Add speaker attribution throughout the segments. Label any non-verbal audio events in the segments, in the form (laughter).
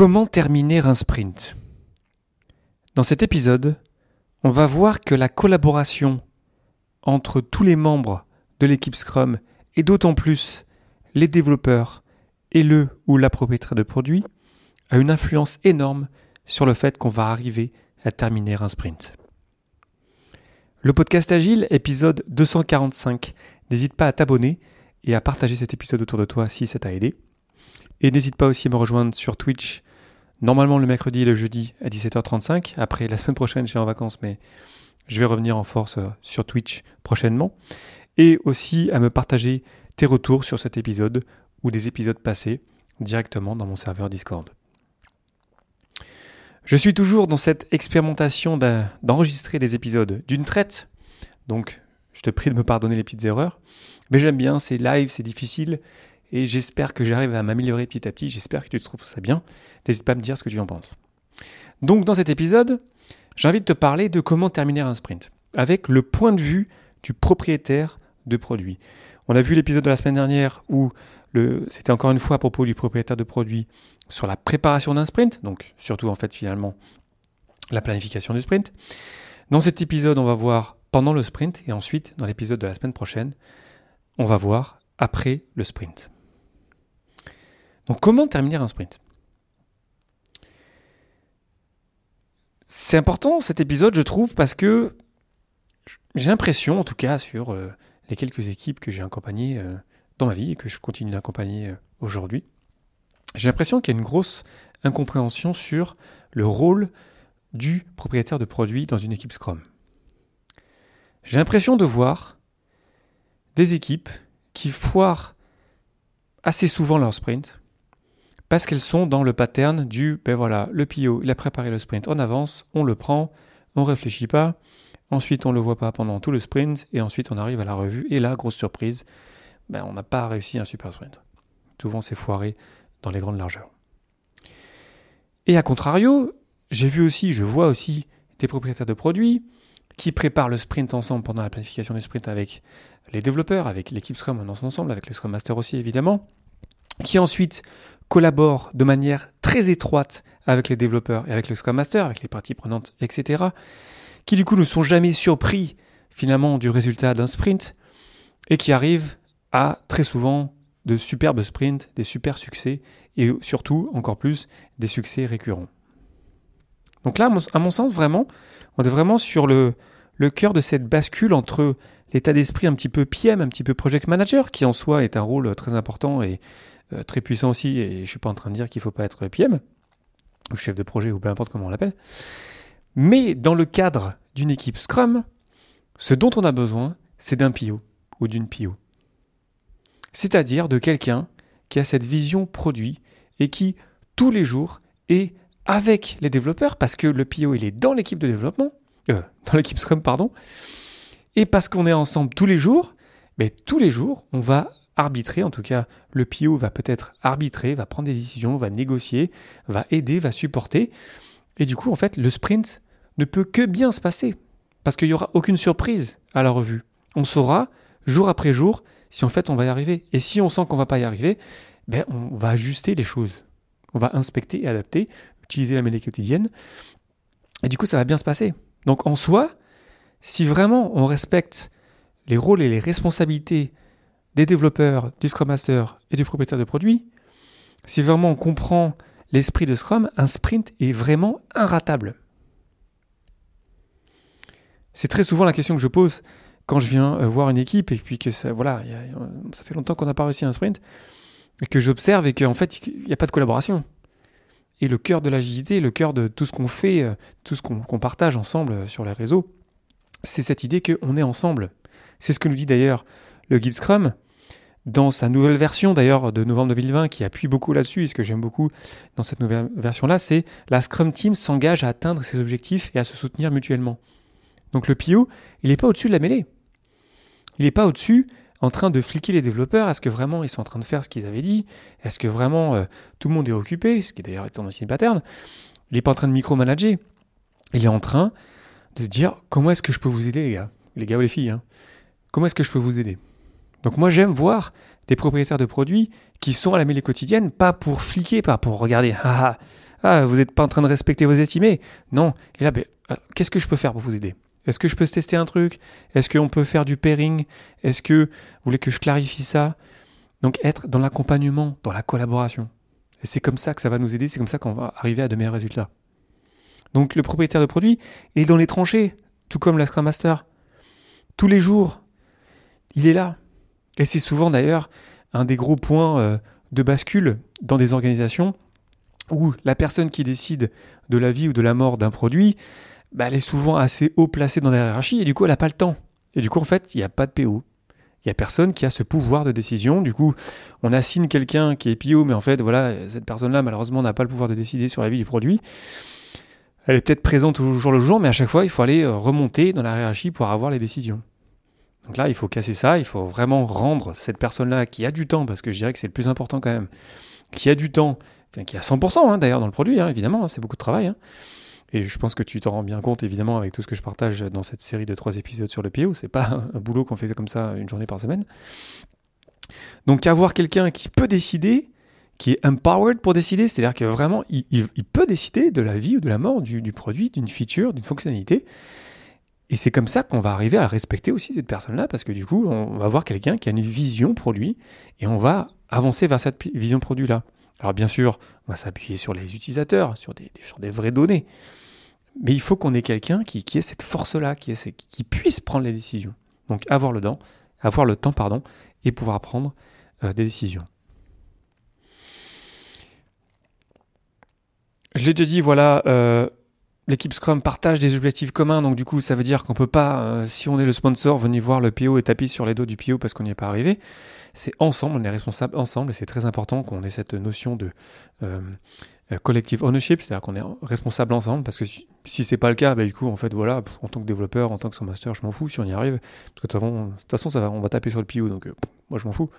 Speaker 1: Comment terminer un sprint Dans cet épisode, on va voir que la collaboration entre tous les membres de l'équipe Scrum et d'autant plus les développeurs et le ou la propriétaire de produit a une influence énorme sur le fait qu'on va arriver à terminer un sprint. Le podcast Agile, épisode 245. N'hésite pas à t'abonner et à partager cet épisode autour de toi si ça t'a aidé. Et n'hésite pas aussi à me rejoindre sur Twitch, normalement le mercredi et le jeudi à 17h35. Après, la semaine prochaine, je suis en vacances, mais je vais revenir en force euh, sur Twitch prochainement. Et aussi à me partager tes retours sur cet épisode ou des épisodes passés directement dans mon serveur Discord. Je suis toujours dans cette expérimentation d'enregistrer des épisodes d'une traite, donc je te prie de me pardonner les petites erreurs, mais j'aime bien, c'est live, c'est difficile, et j'espère que j'arrive à m'améliorer petit à petit, j'espère que tu trouves ça bien, n'hésite pas à me dire ce que tu en penses. Donc dans cet épisode, de te parler de comment terminer un sprint, avec le point de vue du propriétaire de produit. On a vu l'épisode de la semaine dernière où c'était encore une fois à propos du propriétaire de produit sur la préparation d'un sprint, donc surtout en fait finalement la planification du sprint. Dans cet épisode, on va voir pendant le sprint et ensuite dans l'épisode de la semaine prochaine, on va voir après le sprint. Donc comment terminer un sprint? C'est important cet épisode, je trouve, parce que j'ai l'impression, en tout cas sur euh, les quelques équipes que j'ai accompagnées euh, dans ma vie et que je continue d'accompagner euh, aujourd'hui, j'ai l'impression qu'il y a une grosse incompréhension sur le rôle du propriétaire de produit dans une équipe Scrum. J'ai l'impression de voir des équipes qui foirent assez souvent leur sprint parce qu'elles sont dans le pattern du ben voilà, le PO, il a préparé le sprint en avance, on le prend, on réfléchit pas, ensuite on le voit pas pendant tout le sprint et ensuite on arrive à la revue et là grosse surprise, ben on n'a pas réussi un super sprint. Souvent c'est foiré dans les grandes largeurs. Et à contrario, j'ai vu aussi, je vois aussi des propriétaires de produits qui préparent le sprint ensemble pendant la planification du sprint avec les développeurs, avec l'équipe Scrum dans son ensemble, avec les Scrum Master aussi évidemment, qui ensuite collaborent de manière très étroite avec les développeurs et avec le Scrum Master, avec les parties prenantes, etc., qui du coup ne sont jamais surpris finalement du résultat d'un sprint et qui arrivent à très souvent de superbes sprints, des super succès et surtout, encore plus, des succès récurrents. Donc là, à mon sens, vraiment, on est vraiment sur le, le cœur de cette bascule entre l'état d'esprit un petit peu PM, un petit peu project manager, qui en soi est un rôle très important et euh, très puissant aussi, et je ne suis pas en train de dire qu'il ne faut pas être PM, ou chef de projet, ou peu importe comment on l'appelle. Mais dans le cadre d'une équipe Scrum, ce dont on a besoin, c'est d'un PO ou d'une PO c'est-à-dire de quelqu'un qui a cette vision produit et qui, tous les jours, est avec les développeurs, parce que le PO, il est dans l'équipe de développement, euh, dans l'équipe Scrum, pardon, et parce qu'on est ensemble tous les jours, mais tous les jours, on va arbitrer, en tout cas, le PO va peut-être arbitrer, va prendre des décisions, va négocier, va aider, va supporter, et du coup, en fait, le sprint ne peut que bien se passer, parce qu'il n'y aura aucune surprise à la revue. On saura, jour après jour, si en fait on va y arriver. Et si on sent qu'on va pas y arriver, ben on va ajuster les choses. On va inspecter et adapter, utiliser la mêlée quotidienne. Et du coup, ça va bien se passer. Donc en soi, si vraiment on respecte les rôles et les responsabilités des développeurs, du Scrum Master et du propriétaire de produit, si vraiment on comprend l'esprit de Scrum, un sprint est vraiment inratable. C'est très souvent la question que je pose quand je viens euh, voir une équipe et puis que ça, voilà, ça fait longtemps qu'on n'a pas réussi un sprint, et que j'observe et qu'en fait, il n'y a pas de collaboration. Et le cœur de l'agilité, le cœur de tout ce qu'on fait, euh, tout ce qu'on partage ensemble euh, sur les réseaux, c'est cette idée qu'on est ensemble. C'est ce que nous dit d'ailleurs le guide Scrum dans sa nouvelle version d'ailleurs de novembre 2020 qui appuie beaucoup là-dessus et ce que j'aime beaucoup dans cette nouvelle version-là, c'est la Scrum Team s'engage à atteindre ses objectifs et à se soutenir mutuellement. Donc le PO, il n'est pas au-dessus de la mêlée. Il n'est pas au-dessus en train de fliquer les développeurs. Est-ce que vraiment ils sont en train de faire ce qu'ils avaient dit Est-ce que vraiment euh, tout le monde est occupé Ce qui est d'ailleurs étant aussi une pattern. Il n'est pas en train de micromanager. Il est en train de dire comment est-ce que je peux vous aider, les gars? Les ou les filles. Hein comment est-ce que je peux vous aider? Donc moi j'aime voir des propriétaires de produits qui sont à la mêlée quotidienne, pas pour fliquer, pas pour regarder, ah, ah, Ah, vous n'êtes pas en train de respecter vos estimés Non. Et là, ben, euh, qu'est-ce que je peux faire pour vous aider? Est-ce que je peux tester un truc? Est-ce qu'on peut faire du pairing? Est-ce que vous voulez que je clarifie ça? Donc être dans l'accompagnement, dans la collaboration. Et c'est comme ça que ça va nous aider, c'est comme ça qu'on va arriver à de meilleurs résultats. Donc le propriétaire de produit est dans les tranchées, tout comme la Scrum Master. Tous les jours, il est là. Et c'est souvent d'ailleurs un des gros points euh, de bascule dans des organisations où la personne qui décide de la vie ou de la mort d'un produit, bah, elle est souvent assez haut placée dans la hiérarchie et du coup elle n'a pas le temps. Et du coup en fait il n'y a pas de PO. Il n'y a personne qui a ce pouvoir de décision. Du coup, on assigne quelqu'un qui est PO, mais en fait, voilà, cette personne-là, malheureusement, n'a pas le pouvoir de décider sur la vie du produit. Elle est peut-être présente au jour le jour, mais à chaque fois, il faut aller euh, remonter dans la hiérarchie pour avoir les décisions. Donc là, il faut casser ça, il faut vraiment rendre cette personne-là qui a du temps, parce que je dirais que c'est le plus important quand même, qui a du temps, qui a 100% hein, d'ailleurs dans le produit, hein, évidemment, hein, c'est beaucoup de travail. Et je pense que tu t'en rends bien compte, évidemment, avec tout ce que je partage dans cette série de trois épisodes sur le PO. C'est pas un boulot qu'on fait comme ça une journée par semaine. Donc avoir quelqu'un qui peut décider, qui est empowered pour décider, c'est-à-dire que vraiment, il, peut décider de la vie ou de la mort du, du produit, d'une feature, d'une fonctionnalité. Et c'est comme ça qu'on va arriver à respecter aussi cette personne-là, parce que du coup, on va avoir quelqu'un qui a une vision pour lui, et on va avancer vers cette vision produit-là. Alors bien sûr, on va s'appuyer sur les utilisateurs, sur des, vraies données. Mais il faut qu'on ait quelqu'un qui, ait cette force-là, qui, qui puisse prendre les décisions. Donc avoir le temps, avoir le temps pardon, et pouvoir prendre euh, des décisions. Je l'ai déjà dit, voilà, euh, l'équipe Scrum partage des objectifs communs, donc du coup ça veut dire qu'on peut pas, euh, si on est le sponsor, venir voir le PO et taper sur les dos du PO parce qu'on n'y est pas arrivé. C'est ensemble, on est responsable ensemble et c'est très important qu'on ait cette notion de euh, collective ownership, c'est-à-dire qu'on est responsable ensemble parce que si, c'est pas le cas, bah, du coup en fait voilà, en tant que développeur, en tant que Scrum Master, je m'en fous si on y arrive, parce que de toute façon, ça va, on va taper sur le PO, donc moi je m'en fous.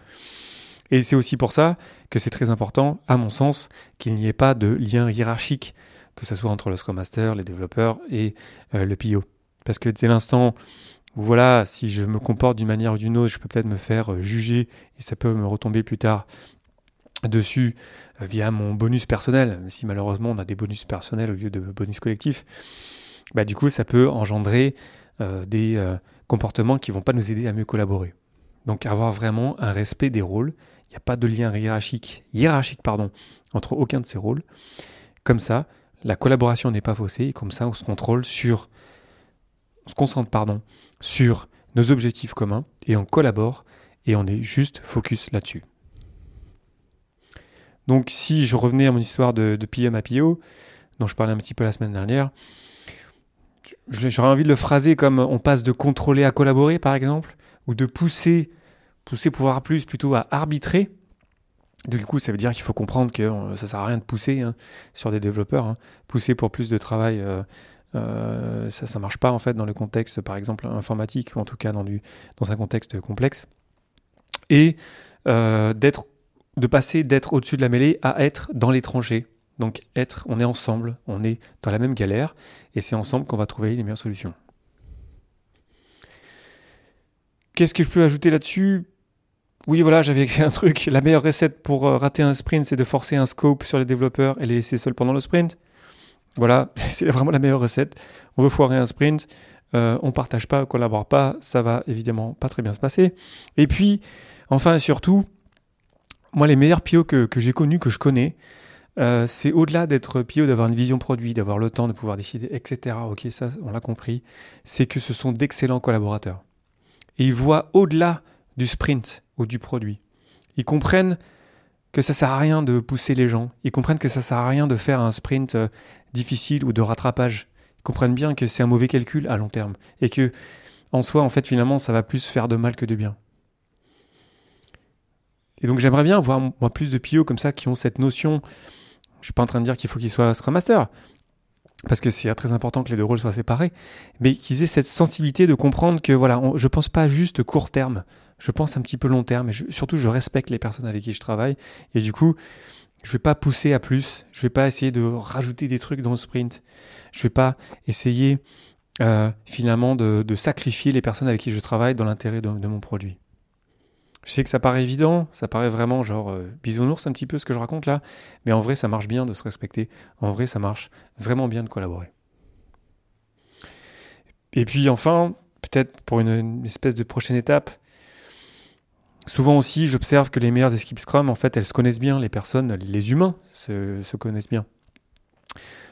Speaker 1: Et c'est aussi pour ça que c'est très important, à mon sens, qu'il n'y ait pas de lien hiérarchique que ce soit entre le Scrum Master, les développeurs et euh, le PO. Parce que dès l'instant où, voilà, si je me comporte d'une manière ou d'une autre, je peux peut-être me faire euh, juger et ça peut me retomber plus tard dessus euh, via mon bonus personnel, si malheureusement on a des bonus personnels au lieu de bonus collectifs, bah, du coup ça peut engendrer des comportements qui vont pas nous aider à mieux collaborer. Donc avoir vraiment un respect des rôles, il n'y a pas de lien hiérarchique, hiérarchique pardon, entre aucun de ces rôles. Comme ça, la collaboration n'est pas faussée comme ça on se contrôle sur, on se concentre sur nos objectifs communs et on collabore et on est juste focus là-dessus. Donc si je revenais à mon histoire de, de PM à PO, dont je parlais un petit peu la semaine dernière, j'aurais envie de le phraser comme on passe de contrôler à collaborer par exemple, ou de pousser, pousser pouvoir plus plutôt à arbitrer du coup, ça veut dire qu'il faut comprendre que euh, ça sert à rien de pousser hein, sur des développeurs. Hein. Pousser pour plus de travail, euh, euh, ça ne marche pas en fait dans le contexte, par exemple, informatique, ou en tout cas dans, du, dans un contexte complexe. Et d'être, de passer d'être au-dessus de la mêlée à être dans les tranchées. Donc être, on est ensemble, on est dans la même galère, et c'est ensemble qu'on va trouver les meilleures solutions. Qu'est-ce que je peux ajouter là-dessus? Oui, voilà, j'avais écrit un truc. La meilleure recette pour euh, rater un sprint, c'est de forcer un scope sur les développeurs et les laisser seuls pendant le sprint. Voilà, (laughs) c'est vraiment la meilleure recette. On veut foirer un sprint, euh, on partage pas, on collabore pas, ça va évidemment pas très bien se passer. Et puis, enfin et surtout, moi, les meilleurs PO que, j'ai connus, que je connais, euh, c'est au-delà d'être PO, d'avoir une vision produit, d'avoir le temps de pouvoir décider, etc. Ok, ça, on l'a compris. C'est que ce sont d'excellents collaborateurs. Et ils voient au-delà du sprint ou du produit. Ils comprennent que ça sert à rien de pousser les gens. Ils comprennent que ça sert à rien de faire un sprint euh, difficile ou de rattrapage. Ils comprennent bien que c'est un mauvais calcul à long terme et que en soi, en fait, finalement, ça va plus faire de mal que de bien. Et donc, j'aimerais bien voir moi plus de PO comme ça qui ont cette notion. Je suis pas en train de dire qu'il faut qu'ils soient Scrum Master, parce que c'est très important que les deux rôles soient séparés, mais qu'ils aient cette sensibilité de comprendre que voilà, je pense pas juste court terme. Je pense un petit peu long terme. Et surtout je respecte les personnes avec qui je travaille. Et du coup je vais pas pousser à plus, je vais pas essayer de rajouter des trucs dans le sprint, je vais pas essayer euh, finalement de, sacrifier les personnes avec qui je travaille dans l'intérêt de, mon produit. Je sais que ça paraît évident, ça paraît vraiment genre euh, bisounours un petit peu ce que je raconte là, mais en vrai ça marche bien de se respecter, en vrai ça marche vraiment bien de collaborer. Et puis enfin, peut-être pour une, espèce de prochaine étape, souvent aussi j'observe que les meilleures équipes Scrum, en fait elles se connaissent bien, les personnes, les humains se, connaissent bien.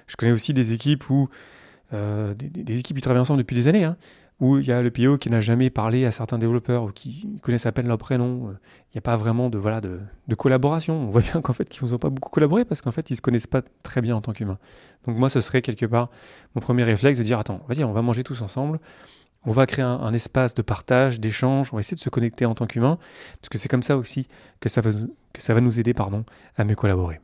Speaker 1: Je connais aussi des équipes où, euh, des, équipes qui travaillent ensemble depuis des années, hein, où il y a le PO qui n'a jamais parlé à certains développeurs ou qui connaissent à peine leur prénom. Il n'y a pas vraiment de, voilà, de, collaboration. On voit bien (laughs) qu'en fait, ils n'ont pas beaucoup collaboré parce qu'en fait, ils ne se connaissent pas très bien en tant qu'humains. Donc moi, ce serait quelque part mon premier réflexe de dire, attends, vas-y, on va manger tous ensemble. On va créer un, espace de partage, d'échange. On va essayer de se connecter en tant qu'humain parce que c'est comme ça aussi que ça va, que ça va nous aider pardon, à mieux collaborer.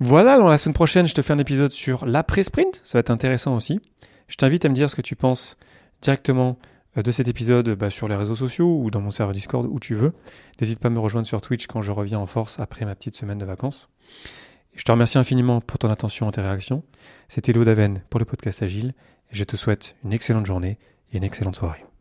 Speaker 1: Voilà, alors la semaine prochaine, je te fais un épisode sur l'après-sprint. Ça va être intéressant aussi. Je t'invite à me dire ce que tu penses directement euh, de cet épisode bah, sur les réseaux sociaux ou dans mon serveur Discord où tu veux. N'hésite pas à me rejoindre sur Twitch quand je reviens en force après ma petite semaine de vacances. Je te remercie infiniment pour ton attention et tes réactions. C'était Léo Daven pour le podcast Agile et je te souhaite une excellente journée et une excellente soirée.